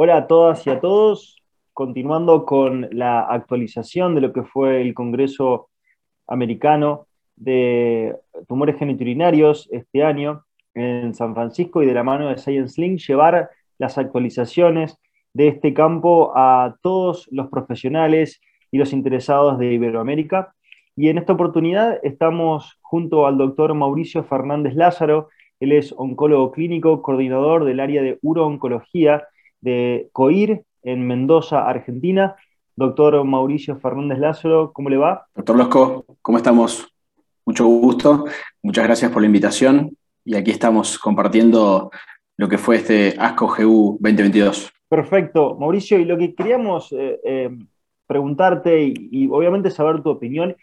Hola a todas y a todos. Continuando con la actualización de lo que fue el Congreso Americano de Tumores Geniturinarios este año en San Francisco y de la mano de Science Link, llevar las actualizaciones de este campo a todos los profesionales y los interesados de Iberoamérica. Y en esta oportunidad estamos junto al doctor Mauricio Fernández Lázaro, él es oncólogo clínico, coordinador del área de urooncología de COIR en Mendoza, Argentina. Doctor Mauricio Fernández Lázaro, ¿cómo le va? Doctor Losco, ¿cómo estamos? Mucho gusto, muchas gracias por la invitación y aquí estamos compartiendo lo que fue este ASCO GU 2022. Perfecto, Mauricio, y lo que queríamos eh, eh, preguntarte y, obviamente saber tu opinión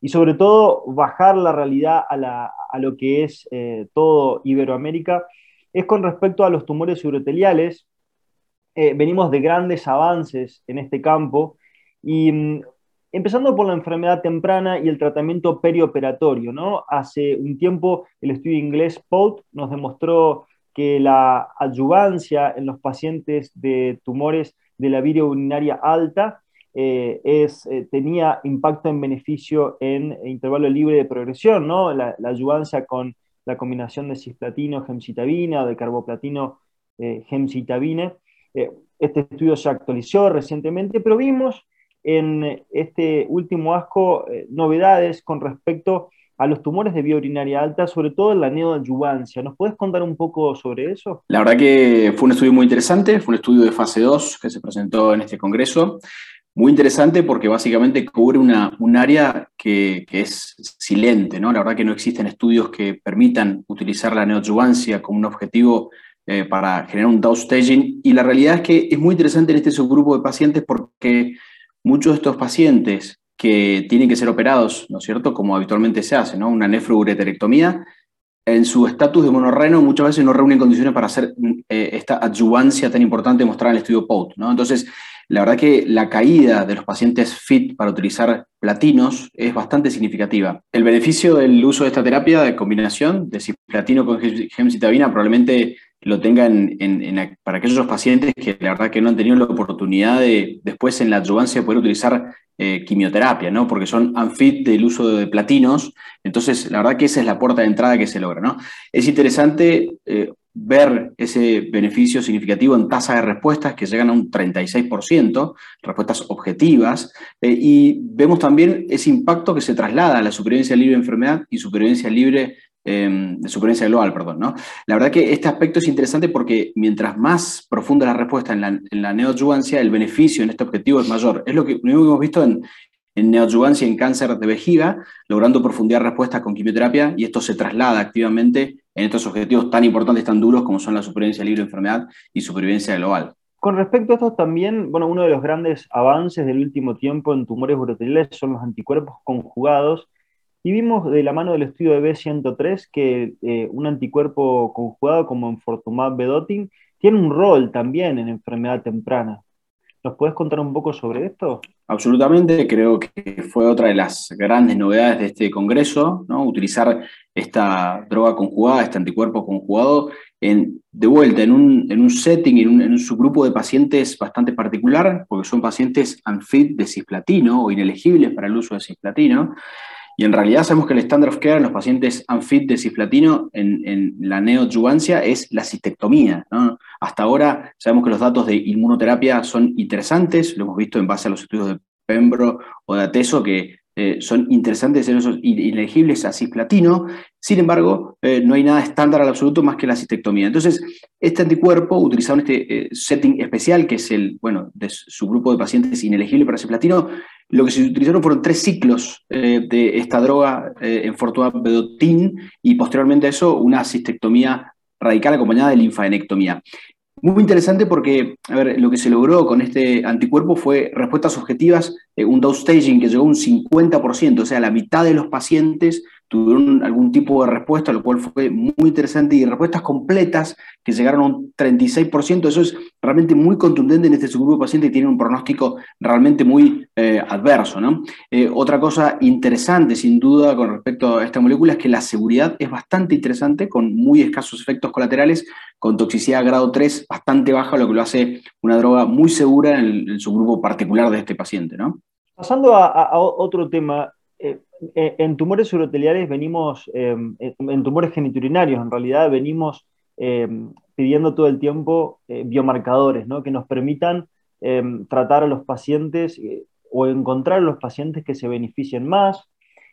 y sobre todo bajar la realidad a, lo que es eh, todo Iberoamérica es con respecto a los tumores uroteliales. venimos de grandes avances en este campo y mm, empezando por la enfermedad temprana y el tratamiento perioperatorio, ¿no? Hace un tiempo el estudio inglés POUT nos demostró que la adyuvancia en los pacientes de tumores de la vía urinaria alta eh, es, eh, tenía impacto en beneficio en intervalo libre de progresión, ¿no? La, la con la combinación de cisplatino, gemcitabina de carboplatino, eh, gemcitabina. este estudio se actualizó recientemente, pero vimos en este último asco novedades con respecto a los tumores de vía urinaria alta, sobre todo en la neoadyuvancia. ¿Nos puedes contar un poco sobre eso? La verdad que fue un estudio muy interesante, fue un estudio de fase 2 que se presentó en este congreso. Muy interesante porque básicamente cubre una, un área que, es silente, ¿no? La verdad que no existen estudios que permitan utilizar la neoadyuvancia como un objetivo eh, para generar un downstaging y la realidad es que es muy interesante en este subgrupo de pacientes porque muchos de estos pacientes que tienen que ser operados, ¿no es cierto? Como habitualmente se hace, ¿no? Una nefroureterectomía, en su estatus de monorreno muchas veces no reúnen condiciones para hacer eh, esta adyuvancia tan importante mostrada en el estudio POUT, ¿no? Entonces, la verdad que la caída de los pacientes FIT para utilizar platinos es bastante significativa. El beneficio del uso de esta terapia de combinación de cisplatino con gemcitabina probablemente lo tengan para aquellos pacientes que la verdad que no han tenido la oportunidad de después en la adyuvancia poder utilizar eh, quimioterapia, ¿no? Porque son unfit del uso de platinos, entonces la verdad que esa es la puerta de entrada que se logra, ¿no? Es interesante eh, ver ese beneficio significativo en tasa de respuestas que llegan a un 36%, respuestas objetivas, eh, y vemos también ese impacto que se traslada a la supervivencia libre de enfermedad y supervivencia libre Em, de supervivencia global, perdón. ¿no? La verdad que este aspecto es interesante porque mientras más profunda la respuesta en la, en el beneficio en este objetivo es mayor. Es lo que, lo hemos visto en, en neoadjuvancia en cáncer de vejiga, logrando profundizar respuestas con quimioterapia, y esto se traslada activamente en estos objetivos tan importantes, tan duros como son la supervivencia libre de enfermedad y supervivencia global. Con respecto a esto también, bueno, uno de los grandes avances del último tiempo en tumores uroteliales son los anticuerpos conjugados, y vimos de la mano del estudio de B103 que eh, un anticuerpo conjugado como enfortumab vedotin tiene un rol también en enfermedad temprana. ¿Nos puedes contar un poco sobre esto? Absolutamente, creo que fue otra de las grandes novedades de este congreso, ¿no? utilizar esta droga conjugada, este anticuerpo conjugado, de vuelta en un, en un setting, en un, en un, subgrupo de pacientes bastante particular, porque son pacientes unfit de cisplatino o inelegibles para el uso de cisplatino, y en realidad sabemos que el estándar of care en los pacientes unfit de cisplatino en, la neoadjuvancia es la cistectomía. Hasta ahora sabemos que los datos de inmunoterapia son interesantes, lo hemos visto en base a los estudios de Pembro o de Ateso, que eh, son interesantes en esos inelegibles a cisplatino, sin embargo, eh, no hay nada estándar al absoluto más que la cistectomía. Entonces, este anticuerpo, utilizado en este eh, setting especial, que es el, bueno, de su grupo de pacientes inelegibles para cisplatino, lo que se utilizaron fueron tres ciclos de esta droga en Fortua Bedotin y posteriormente a eso una cistectomía radical acompañada de linfadenectomía. Muy interesante porque, a ver, lo que se logró con este anticuerpo fue respuestas objetivas, eh, un dose staging que llegó a un 50%, o sea, la mitad de los pacientes tuvieron algún tipo de respuesta, lo cual fue muy interesante, y respuestas completas que llegaron a un 36%, eso es realmente muy contundente en este subgrupo de pacientes y tiene un pronóstico realmente muy eh, adverso. ¿no? Eh, otra cosa interesante, sin duda, con respecto a esta molécula es que la seguridad es bastante interesante, con muy escasos efectos colaterales, con toxicidad grado 3 bastante baja, lo que lo hace una droga muy segura en el, subgrupo particular de este paciente. ¿no? Pasando a otro tema, eh, en tumores uroteliares venimos, en tumores geniturinarios en realidad, venimos pidiendo todo el tiempo eh, biomarcadores ¿no? que nos permitan em, tratar a los pacientes o encontrar a los pacientes que se beneficien más.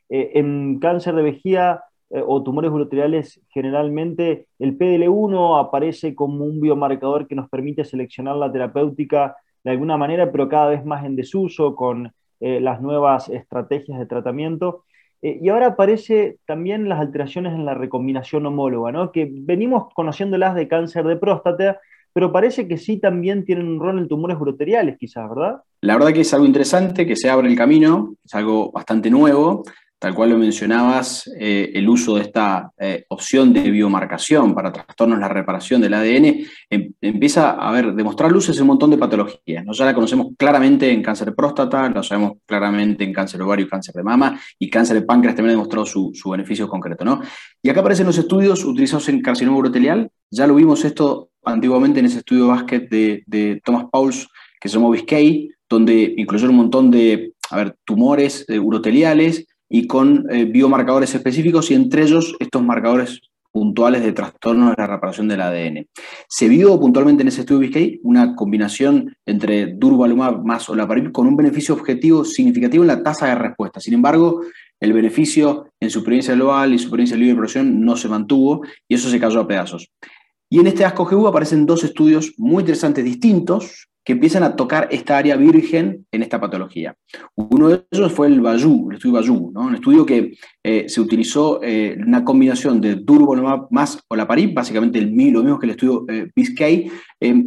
en cáncer de vejiga o tumores uroteliales, generalmente el PDL1 aparece como un biomarcador que nos permite seleccionar la terapéutica de alguna manera, pero cada vez más en desuso, con eh, las nuevas estrategias de tratamiento. Eh, y ahora aparece también las alteraciones en la recombinación homóloga, ¿no? que venimos conociéndolas de cáncer de próstata, pero parece que sí también tienen un rol en tumores uroteriales, quizás, ¿verdad? La verdad que es algo interesante, que se abre el camino, es algo bastante nuevo tal cual lo mencionabas, eh, el uso de esta eh, opción de biomarcación para trastornos la reparación del ADN em, empieza a ver, demostrar luces en un montón de patologías. ¿no? Ya la conocemos claramente en cáncer de próstata, lo sabemos claramente en cáncer de ovario y cáncer de mama, y cáncer de páncreas también ha demostrado su, beneficio concreto. ¿no? Y acá aparecen los estudios utilizados en carcinoma urotelial, ya lo vimos esto antiguamente en ese estudio de básquet de, Thomas Pauls, que se llamó Biscay, donde incluyeron un montón de a ver, tumores eh, uroteliales, y con eh, biomarcadores específicos y entre ellos estos marcadores puntuales de trastorno de la reparación del ADN. Se vio puntualmente en ese estudio BSK una combinación entre durvalumab más olaparib con un beneficio objetivo significativo en la tasa de respuesta. Sin embargo, el beneficio en supervivencia global y supervivencia libre de progresión no se mantuvo y eso se cayó a pedazos. Y en este ASCO-GU aparecen dos estudios muy interesantes distintos que empiezan a tocar esta área virgen en esta patología. Uno de ellos fue el Bayou, el estudio Bayou, un estudio que eh, se utilizó eh, una combinación de durvalumab más olaparib, básicamente el, lo mismo que el estudio eh, Biscay,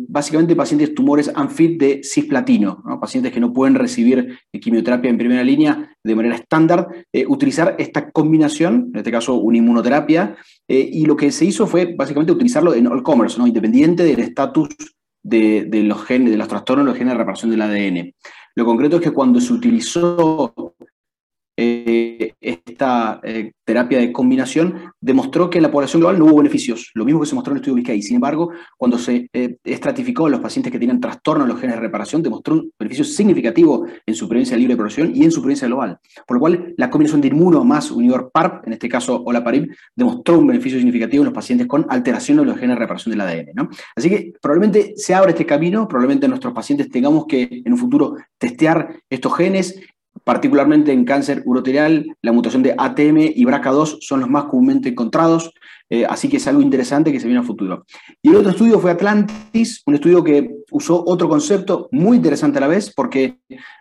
básicamente pacientes tumores ANFIT de cisplatino, pacientes que no pueden recibir quimioterapia en primera línea de manera estándar, utilizar esta combinación, en este caso una inmunoterapia, y lo que se hizo fue básicamente utilizarlo en all commerce, ¿no? independiente del estatus de, los genes, de los trastornos de los genes de reparación del ADN. Lo concreto es que cuando se utilizó eh, esta eh, terapia de combinación demostró que en la población global no hubo beneficios, lo mismo que se mostró en el estudio BISCAI. Sin embargo, cuando se eh, estratificó a los pacientes que tenían trastorno en los genes de reparación, demostró un beneficio significativo en supervivencia libre de progresión y en supervivencia global. Por lo cual, la combinación de inmuno más unidor PARP, en este caso olaparib, demostró un beneficio significativo en los pacientes con alteración de los genes de reparación del ADN. Así que probablemente se abra este camino, probablemente nuestros pacientes tengamos que en un futuro testear estos genes particularmente en cáncer uroterial, la mutación de ATM y BRCA2 son los más comúnmente encontrados, eh, así que es algo interesante que se viene a futuro. Y el otro estudio fue Atlantis, un estudio que usó otro concepto muy interesante a la vez, porque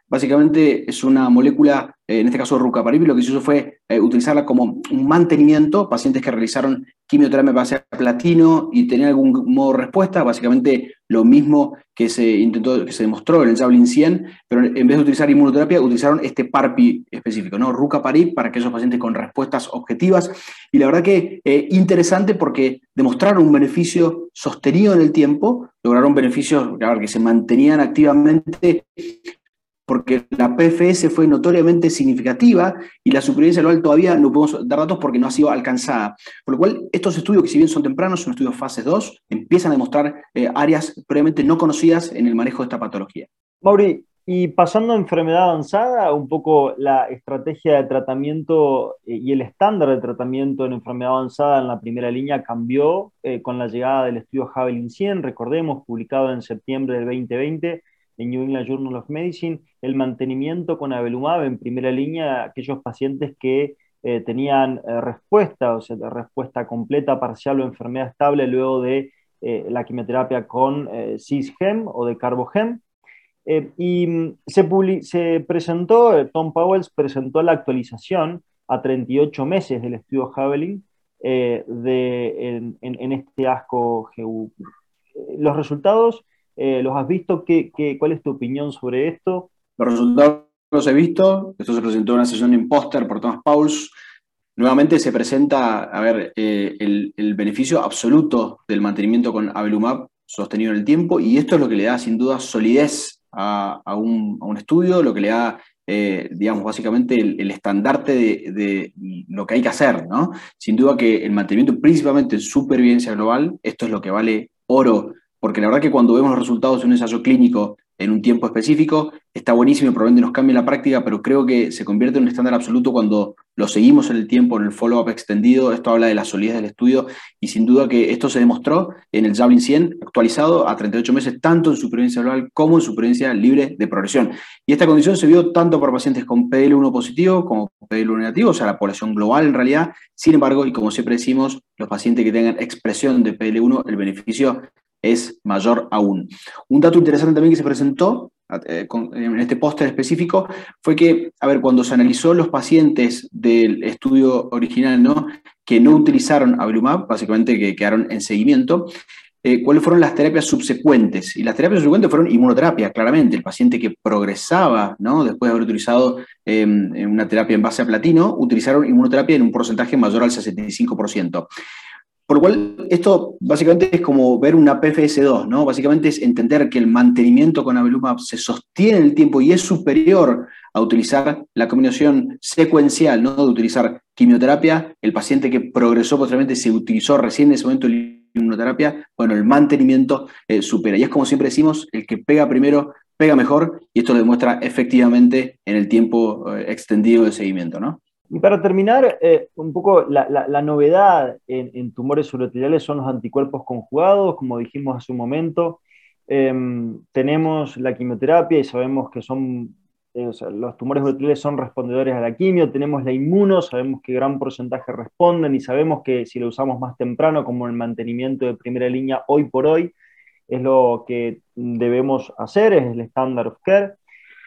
básicamente es una molécula, eh, en este caso rucaparib, lo que se hizo fue eh, utilizarla como un mantenimiento, pacientes que realizaron quimioterapia base a platino y tenían algún modo de respuesta, básicamente lo mismo que se intentó, que se demostró en el Javelin 100, pero en vez de utilizar inmunoterapia, utilizaron este PARPI específico, ¿no? Rucaparib para aquellos pacientes con respuestas objetivas. Y la verdad que eh, interesante porque demostraron un beneficio sostenido en el tiempo, lograron beneficios que se mantenían activamente porque la PFS fue notoriamente significativa y la supervivencia global todavía no podemos dar datos porque no ha sido alcanzada. Por lo cual, estos estudios, que si bien son tempranos, son estudios fase 2, empiezan a demostrar eh, áreas previamente no conocidas en el manejo de esta patología. Mauri, y pasando a enfermedad avanzada, un poco la estrategia de tratamiento eh, y el estándar de tratamiento en enfermedad avanzada en la primera línea cambió eh, con la llegada del estudio Javelin 100, recordemos, publicado en septiembre del 2020 en New England Journal of Medicine, el mantenimiento con avelumab en primera línea, aquellos pacientes que eh, tenían respuesta, o sea, respuesta completa, parcial o enfermedad estable luego de la quimioterapia con cisgem o de carbogem eh, y mm, se, se presentó, eh, Tom Powell presentó la actualización a 38 meses del estudio Javelin eh, de, en, este ASCO GU. Los resultados, ¿los has visto? ¿Qué, cuál es tu opinión sobre esto? Los resultados los he visto. Esto se presentó en una sesión en póster por Thomas Pauls. nuevamente se presenta, a ver, eh, el, beneficio absoluto del mantenimiento con Avelumab sostenido en el tiempo, y esto es lo que le da sin duda solidez a, un, estudio, lo que le da, eh, digamos, básicamente el, estandarte de, lo que hay que hacer, ¿no? Sin duda que el mantenimiento, principalmente en supervivencia global, esto es lo que vale oro, porque la verdad que cuando vemos los resultados de un ensayo clínico en un tiempo específico, está buenísimo, probablemente nos cambie la práctica, pero creo que se convierte en un estándar absoluto cuando lo seguimos en el tiempo, en el follow-up extendido, esto habla de la solidez del estudio y sin duda que esto se demostró en el Javelin 100 actualizado a 38 meses, tanto en supervivencia global como en supervivencia libre de progresión. Y esta condición se vio tanto por pacientes con PDL1 positivo como PDL1 negativo, o sea, la población global en realidad. Sin embargo, y como siempre decimos, los pacientes que tengan expresión de PDL1, el beneficio es mayor aún. Un dato interesante también que se presentó eh, en este póster específico fue que, a ver, cuando se analizó los pacientes del estudio original, ¿no? Que no utilizaron Avelumab, básicamente que quedaron en seguimiento, eh, cuáles fueron las terapias subsecuentes. Y las terapias subsecuentes fueron inmunoterapia, claramente. El paciente que progresaba, ¿no? después de haber utilizado em, una terapia en base a platino, utilizaron inmunoterapia en un porcentaje mayor al 65%. Por lo cual, esto básicamente es como ver una PFS2, ¿no? Básicamente es entender que el mantenimiento con Avelumab se sostiene en el tiempo y es superior a utilizar la combinación secuencial, ¿no? De utilizar quimioterapia, el paciente que progresó posteriormente se utilizó recién en ese momento la inmunoterapia, bueno, el mantenimiento eh, supera. Y es como siempre decimos, el que pega primero pega mejor, y esto lo demuestra efectivamente en el tiempo eh, extendido de seguimiento, ¿no? Y para terminar, eh, un poco la, novedad en, tumores uroteriales son los anticuerpos conjugados, como dijimos hace un momento. Em, tenemos la quimioterapia y sabemos que son, eh, los tumores uroteriales son respondedores a la quimio. Tenemos la inmuno, sabemos que gran porcentaje responden y sabemos que si lo usamos más temprano, como el mantenimiento de primera línea hoy por hoy, es lo que debemos hacer, es el estándar of care.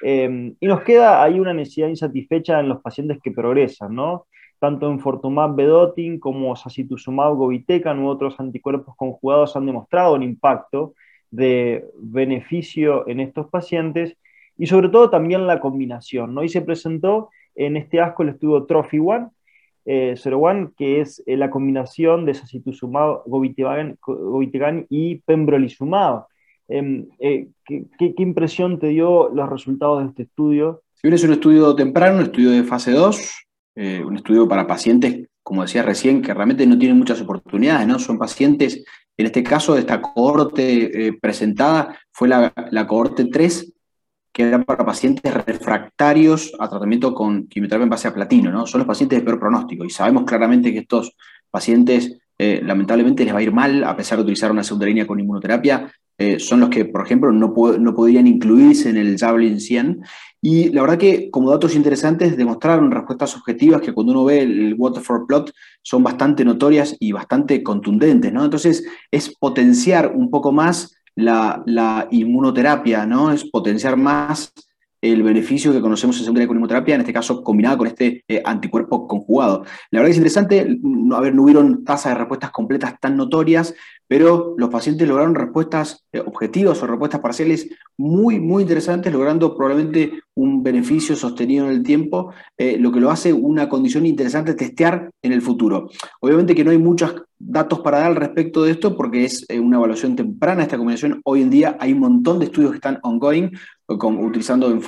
Em, y nos queda ahí una necesidad insatisfecha en los pacientes que progresan, ¿no? Tanto en Fortumab Vedotin como Sacituzumab Govitecan u otros anticuerpos conjugados han demostrado un impacto de beneficio en estos pacientes y sobre todo también la combinación, ¿no? Y se presentó en este asco el estudio Trophy One, eh, 01, que es eh, la combinación de Sacituzumab Govitecan y Pembrolizumab. Em, eh, ¿qué, impresión te dio los resultados de este estudio? Si bien es un estudio temprano, un estudio de fase 2, eh, un estudio para pacientes, como decía recién, que realmente no tienen muchas oportunidades, ¿no? Son pacientes, en este caso de esta cohorte eh, presentada, fue la, la cohorte 3, que era para pacientes refractarios a tratamiento con quimioterapia en base a platino, ¿no? Son los pacientes de peor pronóstico y sabemos claramente que estos pacientes lamentablemente les va a ir mal a pesar de utilizar una segunda línea con inmunoterapia eh, son los que, por ejemplo, no, no podrían incluirse en el Javelin 100. Y la verdad que, como datos interesantes, demostraron respuestas objetivas que cuando uno ve el Waterfall Plot son bastante notorias y bastante contundentes, ¿no? Entonces, es potenciar un poco más la, la inmunoterapia, ¿no? Es potenciar más el beneficio que conocemos en segunda inmunoterapia, en este caso combinado con este eh, anticuerpo conjugado. La verdad que es interesante, a ver, no hubieron tasas de respuestas completas tan notorias, pero los pacientes lograron respuestas eh, objetivas o respuestas parciales muy, muy interesantes, logrando probablemente un beneficio sostenido en el tiempo, eh, lo que lo hace una condición interesante testear en el futuro. Obviamente que no hay muchos datos para dar al respecto de esto porque es una evaluación temprana esta combinación. Hoy en día hay un montón de estudios que están ongoing, utilizando en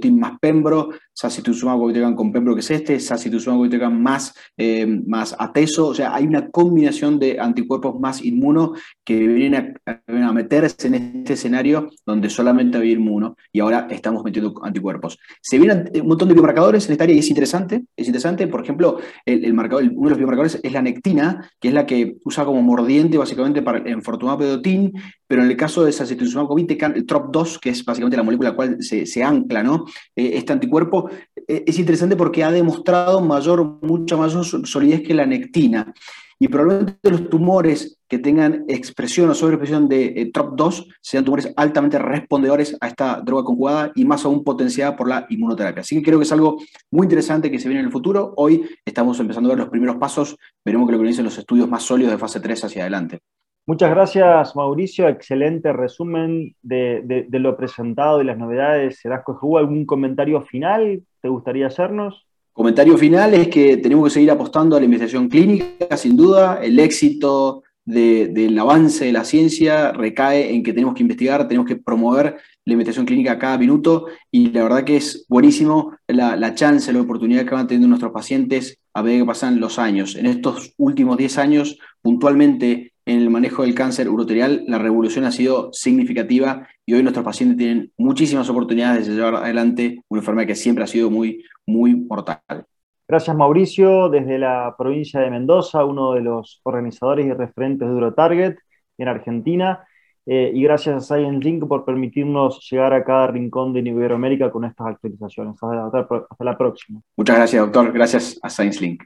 Team más Pembro, Sacituzumab Govitecan con Pembro que es este, Sacituzumab Govitecan más, eh, más Ateso, o sea, hay una combinación de anticuerpos más inmuno que vienen a, meterse en este escenario donde solamente había inmuno y ahora estamos metiendo anticuerpos. Se vienen un montón de biomarcadores en esta área y es interesante, es interesante, por ejemplo, el, marcador, uno de los biomarcadores es la nectina, que es la que usa como mordiente básicamente para en Pedotin, pero en el caso de Sacituzumab Govitecan, el TROP2, que es básicamente la molécula a la cual se, ancla ¿no? Eh, este anticuerpo, eh, es interesante porque ha demostrado mayor, mucha mayor solidez que la nectina. Y probablemente los tumores que tengan expresión o sobreexpresión de eh, TROP2 sean tumores altamente respondedores a esta droga conjugada y más aún potenciada por la inmunoterapia. Así que creo que es algo muy interesante que se viene en el futuro. Hoy estamos empezando a ver los primeros pasos. Veremos que lo que dicen los estudios más sólidos de fase 3 hacia adelante. Muchas gracias, Mauricio. Excelente resumen de, lo presentado y las novedades. ¿Serás ¿Hubo algún comentario final? ¿Te gustaría hacernos? Comentario final es que tenemos que seguir apostando a la investigación clínica, sin duda. El éxito del avance de la ciencia recae en que tenemos que investigar, tenemos que promover la investigación clínica cada minuto y la verdad que es buenísimo la, la chance, la oportunidad que van teniendo nuestros pacientes a medida que pasan los años. En estos últimos 10 años, puntualmente en el manejo del cáncer uroterial, la revolución ha sido significativa y hoy nuestros pacientes tienen muchísimas oportunidades de llevar adelante una enfermedad que siempre ha sido muy, muy mortal. Gracias Mauricio, desde la provincia de Mendoza, uno de los organizadores y referentes de EuroTarget en Argentina. Eh, y gracias a Science Link por permitirnos llegar a cada rincón de Iberoamérica con estas actualizaciones. hasta la próxima. Muchas gracias, doctor. Gracias a Science Link.